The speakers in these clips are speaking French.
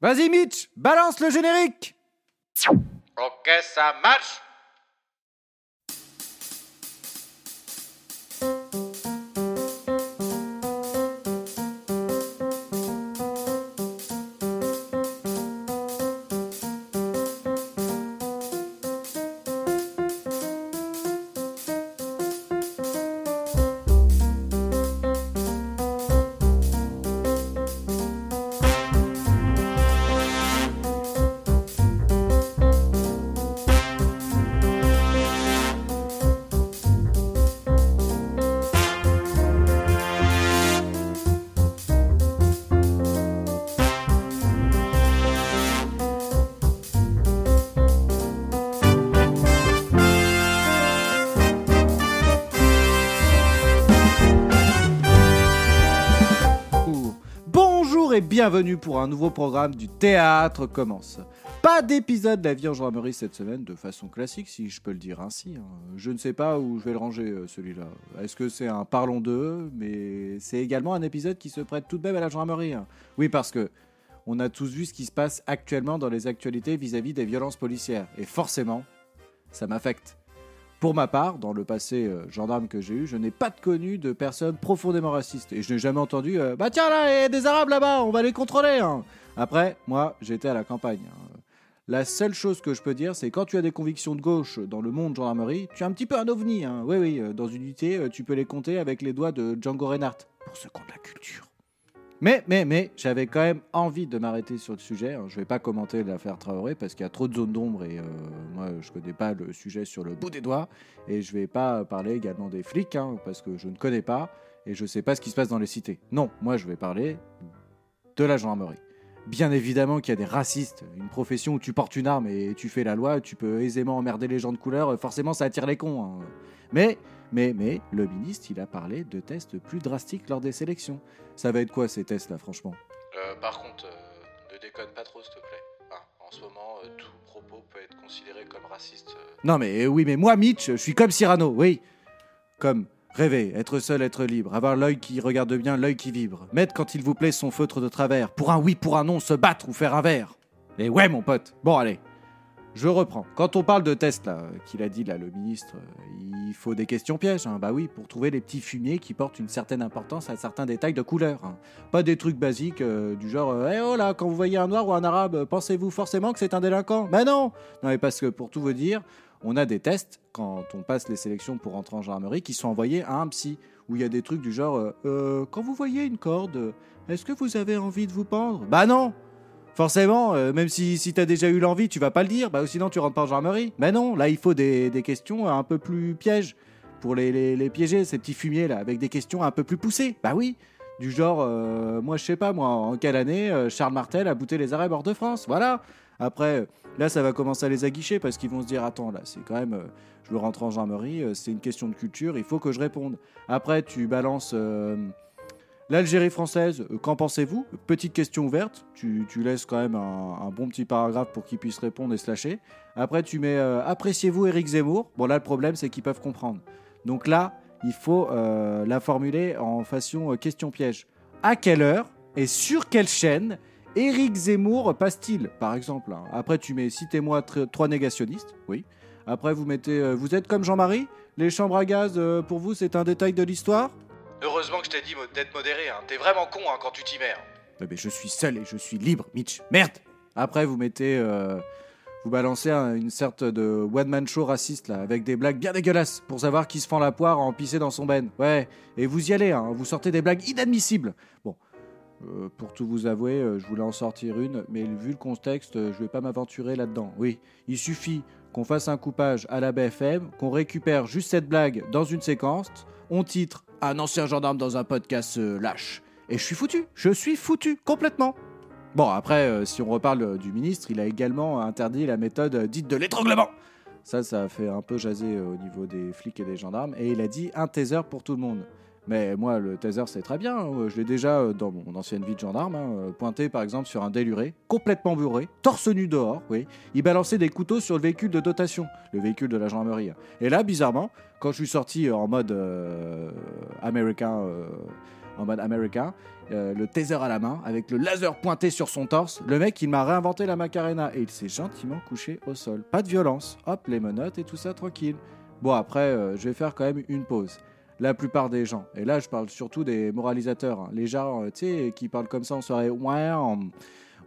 Vas-y Mitch, balance le générique. Ok, ça marche bienvenue pour un nouveau programme du Théâtre commence. Pas d'épisode de la vie en gendarmerie cette semaine, de façon classique si je peux le dire ainsi. hein. Je ne sais pas où je vais le ranger euh, celui-là. Est-ce que c'est un parlons d'eux Mais c'est également un épisode qui se prête tout de même à la gendarmerie. hein. Oui parce que on a tous vu ce qui se passe actuellement dans les actualités vis-à-vis des violences policières. Et forcément, ça m'affecte. Pour ma part, dans le passé euh, gendarme que j'ai eu, je n'ai pas connu de personnes profondément racistes. Et je n'ai jamais entendu euh, Bah tiens là, il y a des Arabes là-bas, on va les contrôler hein. Après, moi, j'étais à la campagne. hein. La seule chose que je peux dire, c'est quand tu as des convictions de gauche dans le monde gendarmerie, tu es un petit peu un ovni. hein. Oui, oui, euh, dans une unité, tu peux les compter avec les doigts de Django Reinhardt. Pour ont de la culture. Mais, mais, mais, j'avais quand même envie de m'arrêter sur le sujet. hein. Je vais pas commenter l'affaire Traoré parce qu'il y a trop de zones d'ombre et euh, moi je connais pas le sujet sur le bout des doigts. Et je vais pas parler également des flics hein, parce que je ne connais pas et je sais pas ce qui se passe dans les cités. Non, moi je vais parler de la gendarmerie. Bien évidemment qu'il y a des racistes, une profession où tu portes une arme et tu fais la loi, tu peux aisément emmerder les gens de couleur, forcément ça attire les cons. hein. Mais, mais, mais, le ministre, il a parlé de tests plus drastiques lors des sélections. Ça va être quoi ces tests là, franchement? Euh, Par contre, euh, ne déconne pas trop, s'il te plaît. Hein, en ce moment, euh, tout propos peut être considéré comme raciste. euh. Non mais euh, oui, mais moi, Mitch, je suis comme Cyrano, oui. Comme rêver, être seul, être libre, avoir l'œil qui regarde bien, l'œil qui vibre, mettre quand il vous plaît son feutre de travers, pour un oui, pour un non, se battre ou faire un verre. Et ouais, mon pote. Bon, allez. Je reprends. Quand on parle de tests, là, qu'il a dit là, le ministre, il faut des questions pièges. hein. Bah oui, pour trouver les petits fumiers qui portent une certaine importance à certains détails de couleur. hein. Pas des trucs basiques euh, du genre, euh, eh oh là, quand vous voyez un noir ou un arabe, pensez-vous forcément que c'est un délinquant? Mais non Non, mais parce que pour tout vous dire, on a des tests quand on passe les sélections pour rentrer en gendarmerie qui sont envoyés à un psy où il y a des trucs du genre euh, Euh, quand vous voyez une corde, est-ce que vous avez envie de vous pendre? Bah non Forcément, euh, même si, si t'as déjà eu l'envie, tu vas pas le dire, bah sinon tu rentres pas en gendarmerie. Mais non, là il faut des, questions un peu plus pièges pour les, piéger, ces petits fumiers là, avec des questions un peu plus poussées. Bah oui, du genre, moi je sais pas, moi, en quelle année Charles Martel a bouté les Arabes hors de France Voilà. Après, euh, là ça va commencer à les aguicher parce qu'ils vont se dire, attends, là c'est quand même, euh, je veux rentrer en gendarmerie, euh, c'est une question de culture, il faut que je réponde. Après, tu balances. L'Algérie française, qu'en pensez-vous? Petite question ouverte, tu, laisses quand même un, bon petit paragraphe pour qu'ils puissent répondre et se lâcher. Après, tu mets Appréciez-vous Éric Zemmour? Bon, là, le problème, c'est qu'ils peuvent comprendre. Donc là, il faut la formuler en façon euh, question piège. À quelle heure et sur quelle chaîne Éric Zemmour passe-t-il, par exemple hein? Après, tu mets Citez-moi tr- trois négationnistes, oui. Après, vous mettez euh, Vous êtes comme Jean-Marie? Les chambres à gaz, euh, pour vous, c'est un détail de l'histoire? Heureusement que je t'ai dit d'être modéré, hein. T'es vraiment con hein, quand tu t'y mets. hein. Eh ben, je suis seul et je suis libre, Mitch. Merde Après, vous mettez. euh, vous balancez un- une sorte de one-man show raciste, là, avec des blagues bien dégueulasses, pour savoir qui se fend la poire en pissé dans son ben. Ouais, et vous y allez, vous sortez des blagues inadmissibles. Bon. Euh, pour tout vous avouer, euh, je voulais en sortir une, mais vu le contexte, euh, je vais pas m'aventurer là-dedans. Oui, il suffit qu'on fasse un coupage à la BFM, qu'on récupère juste cette blague dans une séquence, on titre Un ancien gendarme dans un podcast euh, lâche. Et je suis foutu, je suis foutu, complètement. Bon, après, si on reparle du ministre, il a également interdit la méthode dite de l'étranglement. Ça, ça a fait un peu jaser au niveau des flics et des gendarmes. Et il a dit un taser pour tout le monde. Mais moi, le taser, c'est très bien. hein. Je l'ai déjà, euh, dans mon ancienne vie de gendarme, hein, euh, pointé par exemple sur un déluré, complètement bourré, torse nu dehors, oui. Il balançait des couteaux sur le véhicule de dotation, le véhicule de la gendarmerie. hein. Et là, bizarrement, quand je suis sorti euh, en mode euh, américain, euh, en mode américain, euh, le taser à la main, avec le laser pointé sur son torse. Le mec, il m'a réinventé la Macarena et il s'est gentiment couché au sol. Pas de violence, hop, les menottes et tout ça tranquille. Bon, après, euh, je vais faire quand même une pause. La plupart des gens, et là je parle surtout des moralisateurs, hein. les gens, euh, qui parlent comme ça en soirée, ouais,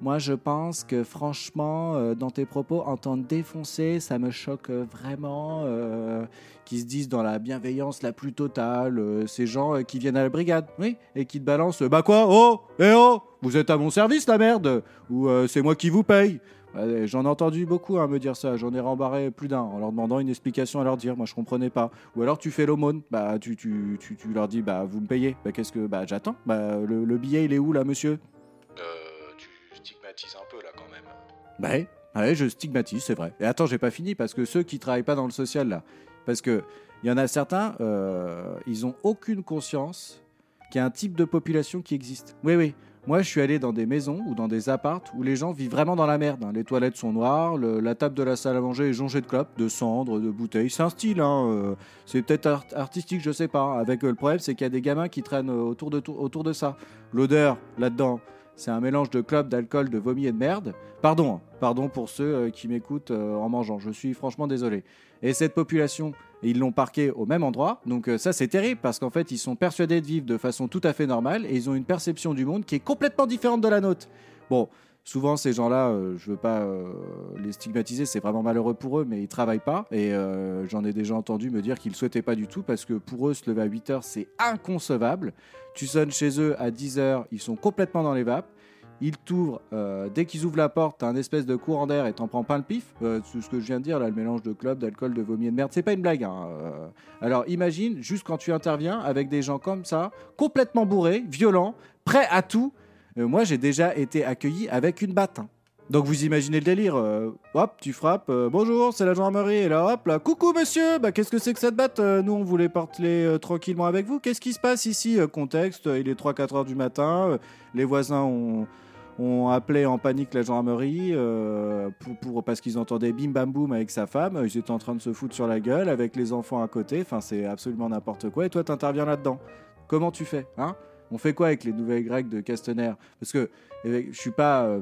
moi, je pense que franchement, euh, dans tes propos, entendre défoncer, ça me choque vraiment. euh, qui se disent dans la bienveillance la plus totale, euh, ces gens qui viennent à la brigade, oui, et qui te balancent, bah quoi, oh, eh oh, vous êtes à mon service, la merde, ou c'est moi qui vous paye. Ouais, J'en ai entendu beaucoup hein, me dire ça, j'en ai rembarré plus d'un en leur demandant une explication à leur dire, moi je comprenais pas. Ou alors tu fais l'aumône, bah tu, tu, tu, tu leur dis, bah vous me payez, bah qu'est-ce que, bah j'attends, bah le, le billet il est où là monsieur? Euh, tu stigmatises un peu là quand même. Bah ouais, ouais, je stigmatise, c'est vrai. Et attends, j'ai pas fini parce que ceux qui travaillent pas dans le social là, parce que il y en a certains, euh, ils ont aucune conscience qu'il y a un type de population qui existe. Oui, oui. Moi, je suis allé dans des maisons ou dans des appartes où les gens vivent vraiment dans la merde. hein. Les toilettes sont noires, la table de la salle à manger est jonchée de clopes, de cendres, de bouteilles. C'est un style, hein. euh, c'est peut-être art- artistique, je sais pas. Avec euh, le problème, c'est qu'il y a des gamins qui traînent euh, autour de ça. L'odeur là-dedans, c'est un mélange de clopes, d'alcool, de vomi et de merde. Pardon, hein. pardon pour ceux euh, qui m'écoutent euh, en mangeant. Je suis franchement désolé. Et cette population, ils l'ont parqué au même endroit. Donc euh, ça, c'est terrible parce qu'en fait, ils sont persuadés de vivre de façon tout à fait normale et ils ont une perception du monde qui est complètement différente de la nôtre. Bon, souvent ces gens-là, euh, je veux pas euh, les stigmatiser, c'est vraiment malheureux pour eux, mais ils travaillent pas. Et euh, j'en ai déjà entendu me dire qu'ils souhaitaient pas du tout parce que pour eux, se lever à 8 heures, c'est inconcevable. Tu sonnes chez eux à 10 heures, ils sont complètement dans les vapes. Ils t'ouvrent, euh, dès qu'ils ouvrent la porte, t'as un espèce de courant d'air et t'en prends pas le pif. C'est ce que je viens de dire, le mélange de club, d'alcool, de vomi et de merde, c'est pas une blague. hein. Alors imagine, juste quand tu interviens avec des gens comme ça, complètement bourrés, violents, prêts à tout. Euh, moi, j'ai déjà été accueilli avec une batte. Donc vous imaginez le délire. euh, hop, tu frappes. euh, bonjour, c'est la gendarmerie. Et là, hop, là, coucou monsieur. Bah qu'est-ce que c'est que cette batte Nous, on voulait parler euh, tranquillement avec vous. Qu'est-ce qui se passe ici Contexte, il est 3-4 heures du matin. les voisins ont appelé en panique la gendarmerie pour, pour- parce qu'ils entendaient bim bam boum avec sa femme. Ils étaient en train de se foutre sur la gueule avec les enfants à côté. Enfin, c'est absolument n'importe quoi. Et toi, t'interviens là-dedans. Comment tu fais hein? On fait quoi avec les nouvelles grecques de Castaner Parce que euh, je suis pas euh,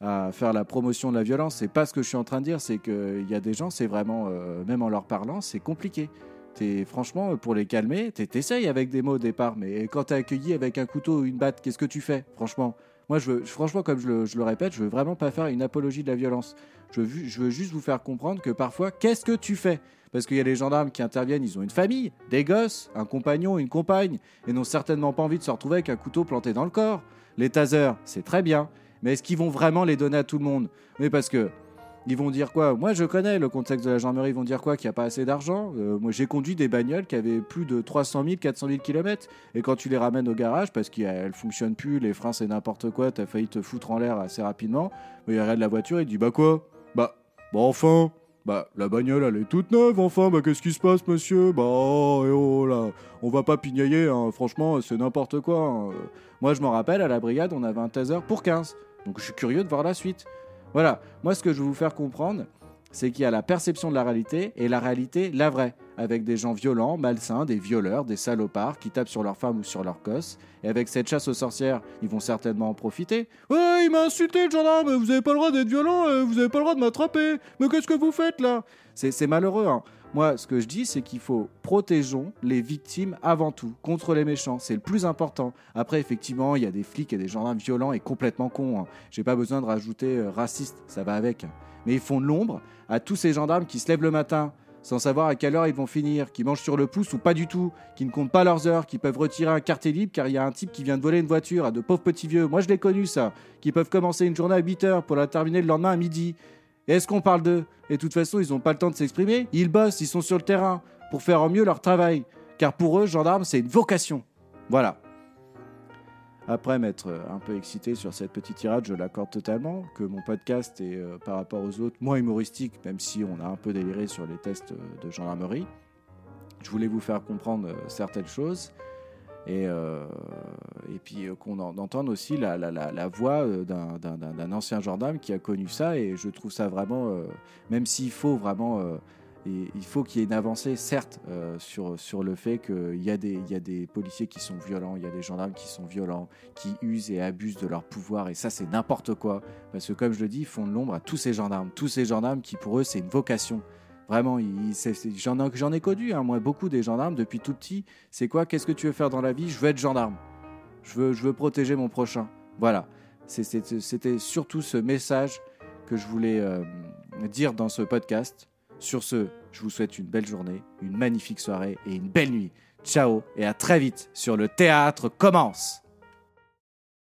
à faire la promotion de la violence. C'est pas ce que je suis en train de dire. C'est qu'il y a des gens, c'est vraiment, euh, même en leur parlant, c'est compliqué. T'es, franchement, pour les calmer, t'es- t'essayes avec des mots au départ, mais quand t'es accueilli avec un couteau ou une batte, qu'est-ce que tu fais Franchement, moi, je veux, franchement, comme je le, répète, je veux vraiment pas faire une apologie de la violence. Je veux juste vous faire comprendre que parfois, qu'est-ce que tu fais? Parce qu'il y a les gendarmes qui interviennent, ils ont une famille, des gosses, un compagnon, une compagne, et n'ont certainement pas envie de se retrouver avec un couteau planté dans le corps. Les tasers, c'est très bien, mais est-ce qu'ils vont vraiment les donner à tout le monde? Mais parce que ils vont dire quoi? Moi, je connais le contexte de la gendarmerie. Ils vont dire quoi? Qu'il n'y a pas assez d'argent? Euh, moi, j'ai conduit des bagnoles qui avaient plus de 300 000, 400 000 km. Et quand tu les ramènes au garage, parce qu'elles fonctionnent plus, les freins, c'est n'importe quoi, t'as failli te foutre en l'air assez rapidement. Il arrête la voiture, il dit Bah quoi? Bah, bah enfin Bah, la bagnole, elle est toute neuve, enfin. Bah, qu'est-ce qui se passe, monsieur? Bah, oh, eh oh là, on va pas pignailler, hein. franchement, c'est n'importe quoi. hein. Moi, je m'en rappelle, à la brigade, on avait un taser pour 15. Donc, je suis curieux de voir la suite. Voilà, moi ce que je veux vous faire comprendre, c'est qu'il y a la perception de la réalité et la réalité, la vraie, avec des gens violents, malsains, des violeurs, des salopards qui tapent sur leurs femmes ou sur leurs gosses. Et avec cette chasse aux sorcières, ils vont certainement en profiter. Ouais, il m'a insulté le gendarme, vous avez pas le droit d'être violent, euh, vous avez pas le droit de m'attraper. Mais qu'est-ce que vous faites là? C'est c'est malheureux, hein. Moi, ce que je dis, c'est qu'il faut protégeons les victimes avant tout, contre les méchants. C'est le plus important. Après, effectivement, il y a des flics et des gendarmes violents et complètement cons. hein. J'ai pas besoin de rajouter euh, raciste, ça va avec. Mais ils font de l'ombre à tous ces gendarmes qui se lèvent le matin sans savoir à quelle heure ils vont finir, qui mangent sur le pouce ou pas du tout, qui ne comptent pas leurs heures, qui peuvent retirer un quartier libre car il y a un type qui vient de voler une voiture à de pauvres petits vieux. Moi, je l'ai connu ça. Qui peuvent commencer une journée à 8 heures pour la terminer le lendemain à midi. Est-ce qu'on parle d'eux? Et de toute façon, ils n'ont pas le temps de s'exprimer. Ils bossent, ils sont sur le terrain pour faire au mieux leur travail. Car pour eux, gendarme, c'est une vocation. Voilà. Après m'être euh, un peu excité sur cette petite tirade, je l'accorde totalement, que mon podcast est euh, par rapport aux autres moins humoristique, même si on a un peu déliré sur les tests euh, de gendarmerie. Je voulais vous faire comprendre certaines choses et, et puis qu'on en- entende aussi la, la- la- la voix d'un- ancien gendarme qui a connu ça et je trouve ça vraiment, même s'il faut vraiment Il faut qu'il y ait une avancée, certes, euh, sur, sur le fait qu'il y, a des- y a des policiers qui sont violents, il y a des gendarmes qui sont violents, qui usent et abusent de leur pouvoir, et ça, c'est n'importe quoi. Parce que, comme je le dis, ils font de l'ombre à tous ces gendarmes. Tous ces gendarmes qui, pour eux, c'est une vocation. Vraiment, j'en ai, ai connu, hein, moi, beaucoup des gendarmes, depuis tout petit. C'est quoi? Qu'est-ce que tu veux faire dans la vie? Je veux être gendarme. Je veux, je veux protéger mon prochain. Voilà. C'était surtout ce message que je voulais euh, dire dans ce podcast. Sur ce, je vous souhaite une belle journée, une magnifique soirée et une belle nuit. Ciao et à très vite sur le théâtre commence.